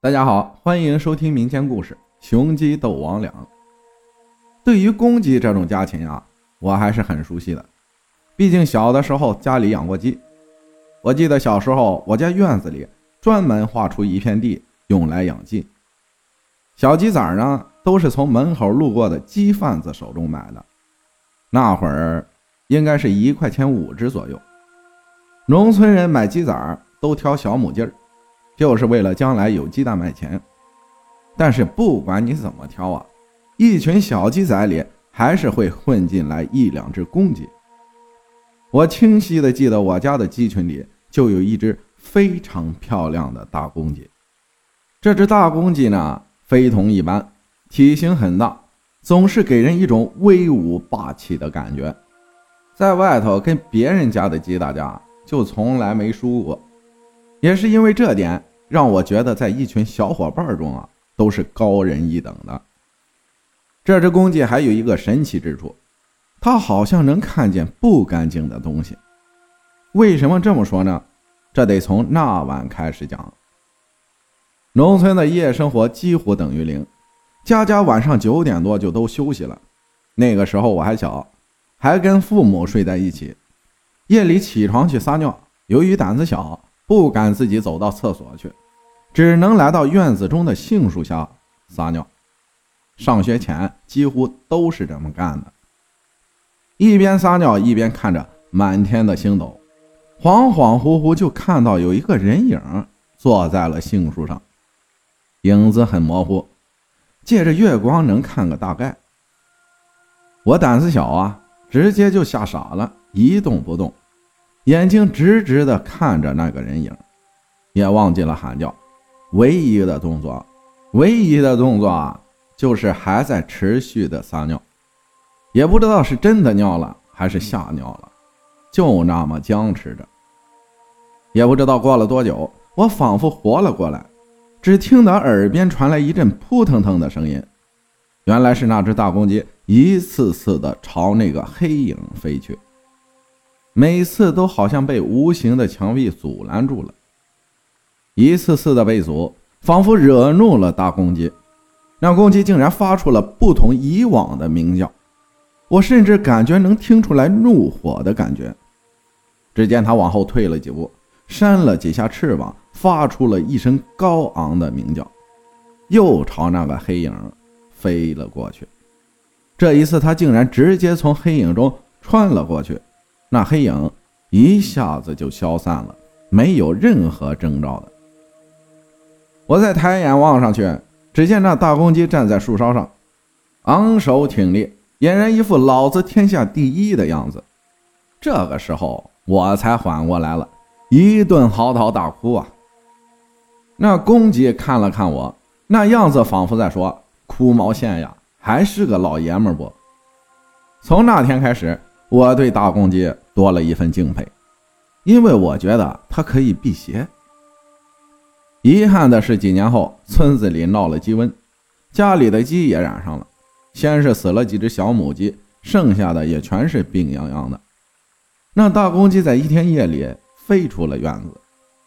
大家好，欢迎收听民间故事《雄鸡斗王两》。对于公鸡这种家禽啊，我还是很熟悉的，毕竟小的时候家里养过鸡。我记得小时候，我家院子里专门划出一片地用来养鸡。小鸡仔呢，都是从门口路过的鸡贩子手中买的，那会儿应该是一块钱五只左右。农村人买鸡仔都挑小母鸡儿。就是为了将来有鸡蛋卖钱，但是不管你怎么挑啊，一群小鸡仔里还是会混进来一两只公鸡。我清晰的记得我家的鸡群里就有一只非常漂亮的大公鸡。这只大公鸡呢，非同一般，体型很大，总是给人一种威武霸气的感觉。在外头跟别人家的鸡打架，就从来没输过，也是因为这点。让我觉得在一群小伙伴中啊，都是高人一等的。这只公鸡还有一个神奇之处，它好像能看见不干净的东西。为什么这么说呢？这得从那晚开始讲。农村的夜生活几乎等于零，家家晚上九点多就都休息了。那个时候我还小，还跟父母睡在一起。夜里起床去撒尿，由于胆子小。不敢自己走到厕所去，只能来到院子中的杏树下撒尿。上学前几乎都是这么干的。一边撒尿一边看着满天的星斗，恍恍惚惚就看到有一个人影坐在了杏树上，影子很模糊，借着月光能看个大概。我胆子小啊，直接就吓傻了，一动不动。眼睛直直地看着那个人影，也忘记了喊叫。唯一的动作，唯一的动作啊，就是还在持续的撒尿，也不知道是真的尿了还是吓尿了，就那么僵持着。也不知道过了多久，我仿佛活了过来，只听得耳边传来一阵扑腾腾的声音，原来是那只大公鸡一次次的朝那个黑影飞去。每次都好像被无形的墙壁阻拦住了，一次次的被阻，仿佛惹怒了大公鸡。那公鸡竟然发出了不同以往的鸣叫，我甚至感觉能听出来怒火的感觉。只见它往后退了几步，扇了几下翅膀，发出了一声高昂的鸣叫，又朝那个黑影飞了过去。这一次，它竟然直接从黑影中穿了过去。那黑影一下子就消散了，没有任何征兆的。我再抬眼望上去，只见那大公鸡站在树梢上，昂首挺立，俨然一副老子天下第一的样子。这个时候我才缓过来了，一顿嚎啕大哭啊！那公鸡看了看我，那样子仿佛在说：“哭毛线呀，还是个老爷们不？”从那天开始。我对大公鸡多了一份敬佩，因为我觉得它可以辟邪。遗憾的是，几年后村子里闹了鸡瘟，家里的鸡也染上了。先是死了几只小母鸡，剩下的也全是病殃殃的。那大公鸡在一天夜里飞出了院子，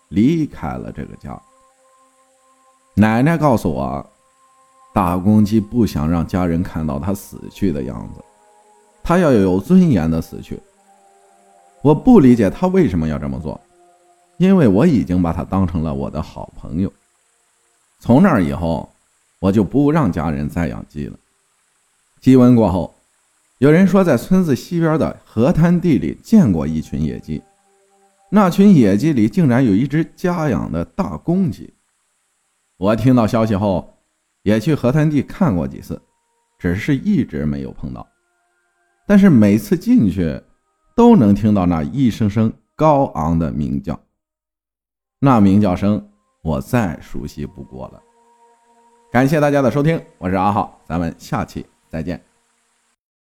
离开了这个家。奶奶告诉我，大公鸡不想让家人看到它死去的样子。他要有尊严的死去。我不理解他为什么要这么做，因为我已经把他当成了我的好朋友。从那以后，我就不让家人再养鸡了。鸡瘟过后，有人说在村子西边的河滩地里见过一群野鸡，那群野鸡里竟然有一只家养的大公鸡。我听到消息后，也去河滩地看过几次，只是一直没有碰到。但是每次进去，都能听到那一声声高昂的鸣叫，那鸣叫声我再熟悉不过了。感谢大家的收听，我是阿浩，咱们下期再见。